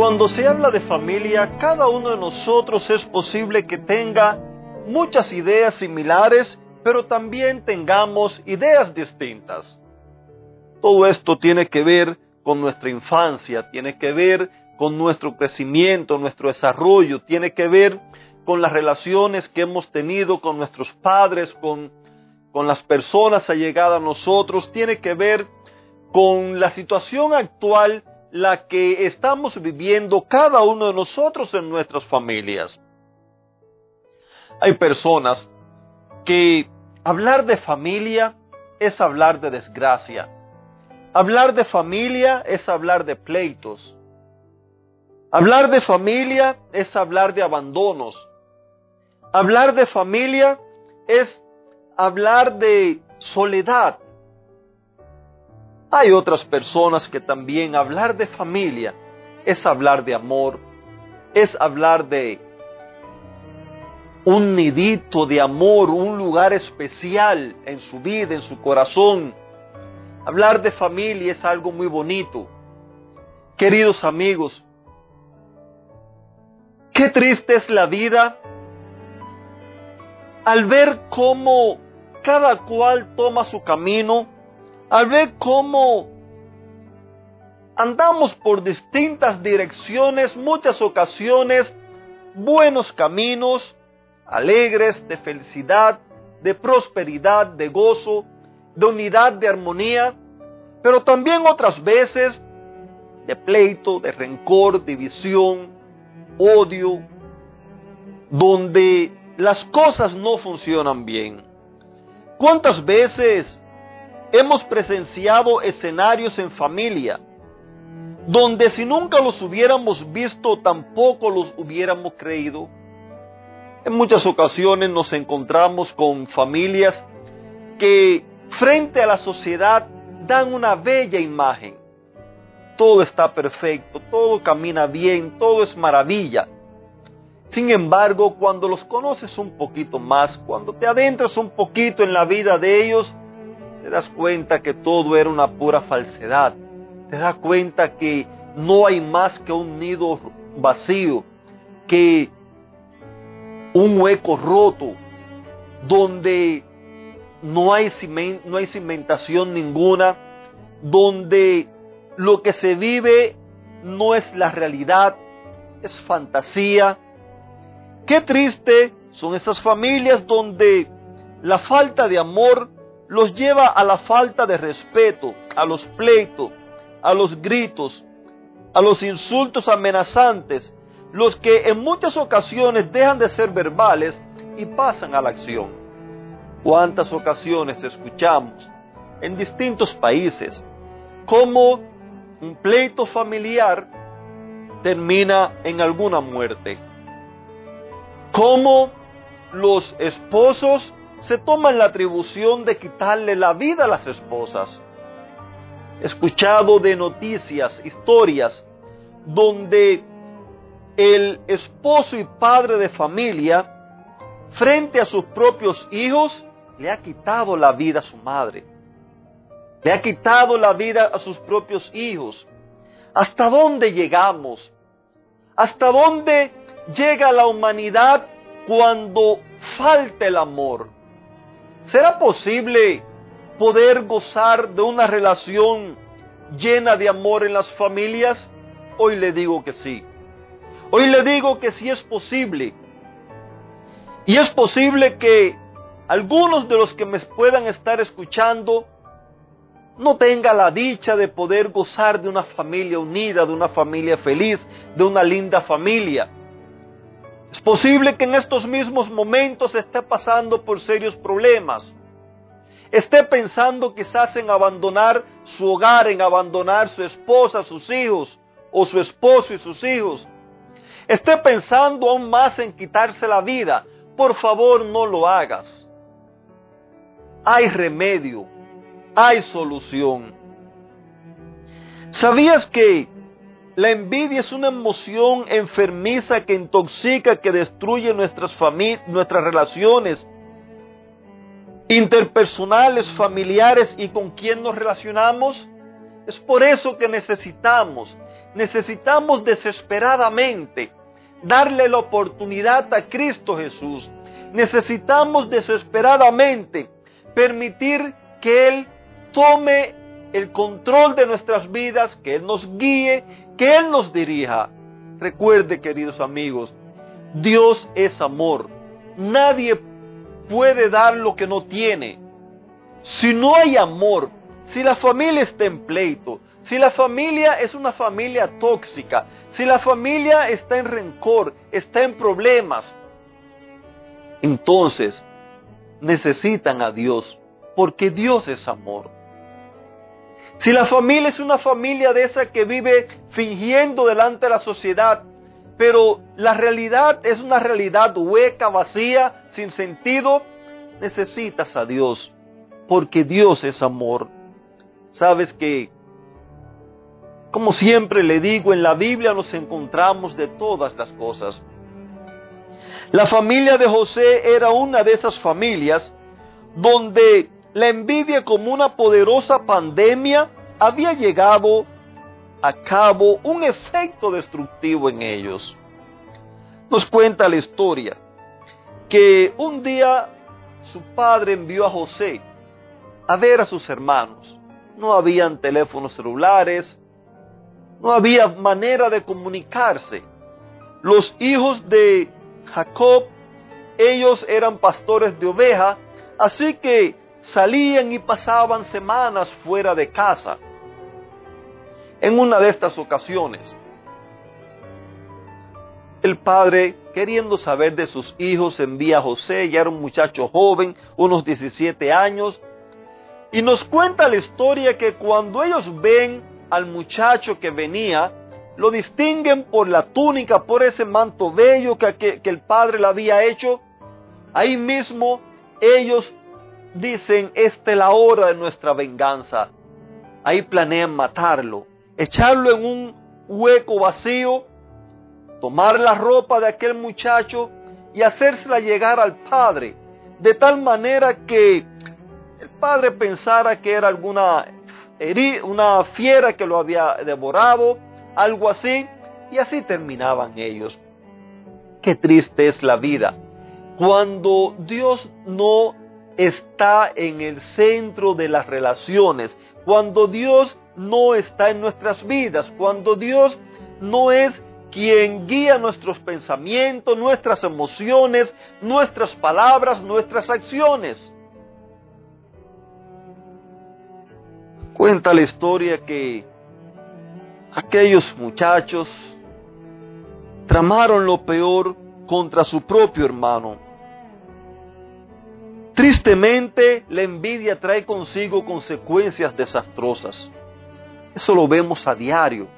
Cuando se habla de familia, cada uno de nosotros es posible que tenga muchas ideas similares, pero también tengamos ideas distintas. Todo esto tiene que ver con nuestra infancia, tiene que ver con nuestro crecimiento, nuestro desarrollo, tiene que ver con las relaciones que hemos tenido con nuestros padres, con, con las personas allegadas a nosotros, tiene que ver con la situación actual la que estamos viviendo cada uno de nosotros en nuestras familias. Hay personas que hablar de familia es hablar de desgracia. Hablar de familia es hablar de pleitos. Hablar de familia es hablar de abandonos. Hablar de familia es hablar de soledad. Hay otras personas que también hablar de familia es hablar de amor, es hablar de un nidito de amor, un lugar especial en su vida, en su corazón. Hablar de familia es algo muy bonito. Queridos amigos, qué triste es la vida al ver cómo cada cual toma su camino al ver cómo andamos por distintas direcciones, muchas ocasiones, buenos caminos, alegres, de felicidad, de prosperidad, de gozo, de unidad, de armonía, pero también otras veces de pleito, de rencor, división, odio, donde las cosas no funcionan bien. ¿Cuántas veces hemos presenciado escenarios en familia donde si nunca los hubiéramos visto tampoco los hubiéramos creído. En muchas ocasiones nos encontramos con familias que frente a la sociedad dan una bella imagen. Todo está perfecto, todo camina bien, todo es maravilla. Sin embargo, cuando los conoces un poquito más, cuando te adentras un poquito en la vida de ellos, te das cuenta que todo era una pura falsedad. Te das cuenta que no hay más que un nido vacío, que un hueco roto, donde no hay, no hay cimentación ninguna, donde lo que se vive no es la realidad, es fantasía. Qué triste son esas familias donde la falta de amor los lleva a la falta de respeto, a los pleitos, a los gritos, a los insultos amenazantes, los que en muchas ocasiones dejan de ser verbales y pasan a la acción. ¿Cuántas ocasiones escuchamos en distintos países cómo un pleito familiar termina en alguna muerte? Cómo los esposos se toman la atribución de quitarle la vida a las esposas. He escuchado de noticias, historias, donde el esposo y padre de familia, frente a sus propios hijos, le ha quitado la vida a su madre. Le ha quitado la vida a sus propios hijos. ¿Hasta dónde llegamos? ¿Hasta dónde llega la humanidad cuando falta el amor? ¿Será posible poder gozar de una relación llena de amor en las familias? Hoy le digo que sí. Hoy le digo que sí es posible. Y es posible que algunos de los que me puedan estar escuchando no tenga la dicha de poder gozar de una familia unida, de una familia feliz, de una linda familia. Es posible que en estos mismos momentos esté pasando por serios problemas. esté pensando quizás en abandonar su hogar, en abandonar su esposa, sus hijos, o su esposo y sus hijos, esté pensando aún más en quitarse la vida, por favor no lo hagas. Hay remedio, hay solución. ¿Sabías que la envidia es una emoción enfermiza que intoxica, que destruye nuestras, nuestras relaciones interpersonales, familiares y con quien nos relacionamos? Es por eso que necesitamos, necesitamos desesperadamente darle la oportunidad a Cristo Jesús. Necesitamos desesperadamente permitir que Él tome el control de nuestras vidas, que Él nos guíe, que Él nos dirija. Recuerde, queridos amigos, Dios es amor. Nadie puede dar lo que no tiene. Si no hay amor, si la familia está en pleito, si la familia es una familia tóxica, si la familia está en rencor, está en problemas, entonces necesitan a Dios, porque Dios es amor. Si la familia es una familia de esa que vive fingiendo delante de la sociedad, pero la realidad es una realidad hueca, vacía, sin sentido, necesitas a Dios, porque Dios es amor. Sabes que, como siempre le digo, en la Biblia nos encontramos de todas las cosas. La familia de José era una de esas familias donde la envidia como una poderosa pandemia había llegado a cabo un efecto destructivo en ellos. Nos cuenta la historia que un día su padre envió a José a ver a sus hermanos. No habían teléfonos celulares, no había manera de comunicarse. Los hijos de Jacob, ellos eran pastores de oveja, así que salían y pasaban semanas fuera de casa. En una de estas ocasiones, el padre, queriendo saber de sus hijos, envía a José, ya era un muchacho joven, unos 17 años, y nos cuenta la historia que cuando ellos ven al muchacho que venía, lo distinguen por la túnica, por ese manto bello que, que el padre le había hecho. Ahí mismo ellos dicen, esta es la hora de nuestra venganza. Ahí planean matarlo, echarlo en un hueco vacío, tomar la ropa de aquel muchacho y hacérsela llegar al padre, de tal manera que el padre pensara que era alguna una fiera que lo había devorado, algo así, y así terminaban ellos. Qué triste es la vida. Cuando Dios no está en el centro de las relaciones, cuando Dios no está en nuestras vidas, cuando Dios no es quien guía nuestros pensamientos, nuestras emociones, nuestras palabras, nuestras acciones. Cuenta la historia que aquellos muchachos tramaron lo peor contra su propio hermano Tristemente, la envidia trae consigo consecuencias desastrosas. Eso lo vemos a diario.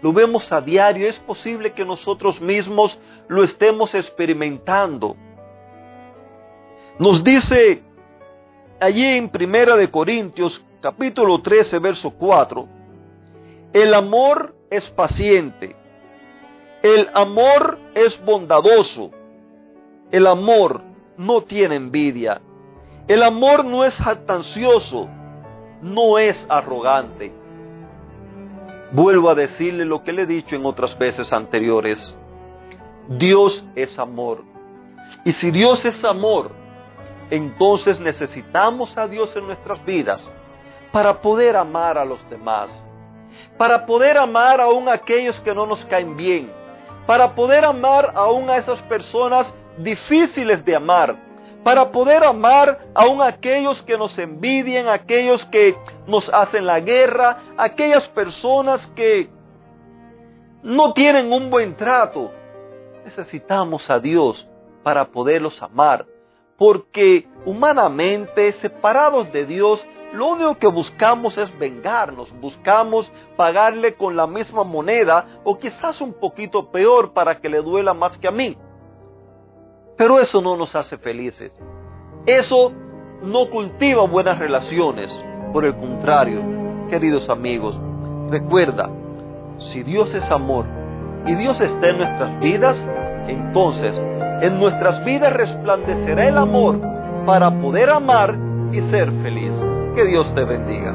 Lo vemos a diario. Es posible que nosotros mismos lo estemos experimentando. Nos dice allí en Primera de Corintios, capítulo 13, verso 4, el amor es paciente, el amor es bondadoso, el amor no tiene envidia. El amor no es jactancioso, no es arrogante. Vuelvo a decirle lo que le he dicho en otras veces anteriores. Dios es amor. Y si Dios es amor, entonces necesitamos a Dios en nuestras vidas para poder amar a los demás, para poder amar aún a aquellos que no nos caen bien, para poder amar aún a esas personas difíciles de amar, para poder amar aún aquellos que nos envidian, aquellos que nos hacen la guerra, aquellas personas que no tienen un buen trato. Necesitamos a Dios para poderlos amar, porque humanamente, separados de Dios, lo único que buscamos es vengarnos, buscamos pagarle con la misma moneda o quizás un poquito peor para que le duela más que a mí. Pero eso no nos hace felices. Eso no cultiva buenas relaciones. Por el contrario, queridos amigos, recuerda, si Dios es amor y Dios está en nuestras vidas, entonces en nuestras vidas resplandecerá el amor para poder amar y ser feliz. Que Dios te bendiga.